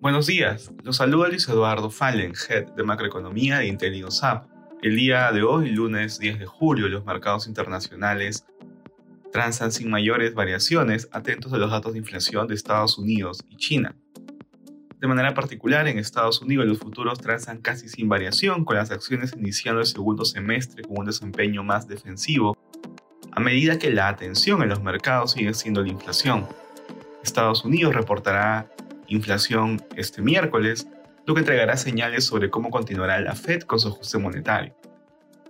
Buenos días, los saluda Luis Eduardo Fallen, Head de Macroeconomía de Hub. El día de hoy, lunes 10 de julio, los mercados internacionales transan sin mayores variaciones, atentos a los datos de inflación de Estados Unidos y China. De manera particular, en Estados Unidos los futuros transan casi sin variación, con las acciones iniciando el segundo semestre con un desempeño más defensivo, a medida que la atención en los mercados sigue siendo la inflación. Estados Unidos reportará inflación este miércoles, lo que entregará señales sobre cómo continuará la Fed con su ajuste monetario.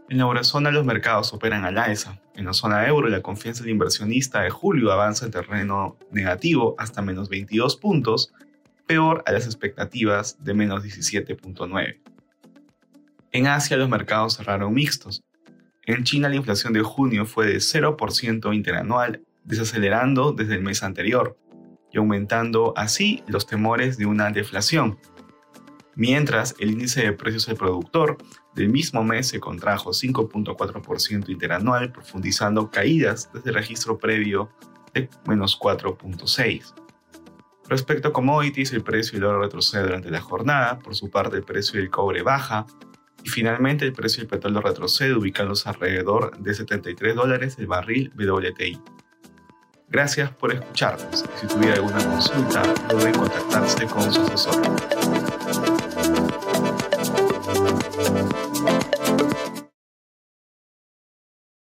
En la eurozona los mercados operan al alza. En la zona euro la confianza del inversionista de julio avanza en terreno negativo hasta menos 22 puntos, peor a las expectativas de menos 17.9. En Asia los mercados cerraron mixtos. En China la inflación de junio fue de 0% interanual, desacelerando desde el mes anterior y aumentando así los temores de una deflación. Mientras el índice de precios al productor del mismo mes se contrajo 5.4% interanual, profundizando caídas desde el registro previo de menos 4.6%. Respecto a commodities, el precio del oro retrocede durante la jornada, por su parte el precio del cobre baja y finalmente el precio del petróleo retrocede ubicándose alrededor de 73 dólares el barril WTI. Gracias por escucharnos. Si tuviera alguna consulta, puede contactarse con su asesor.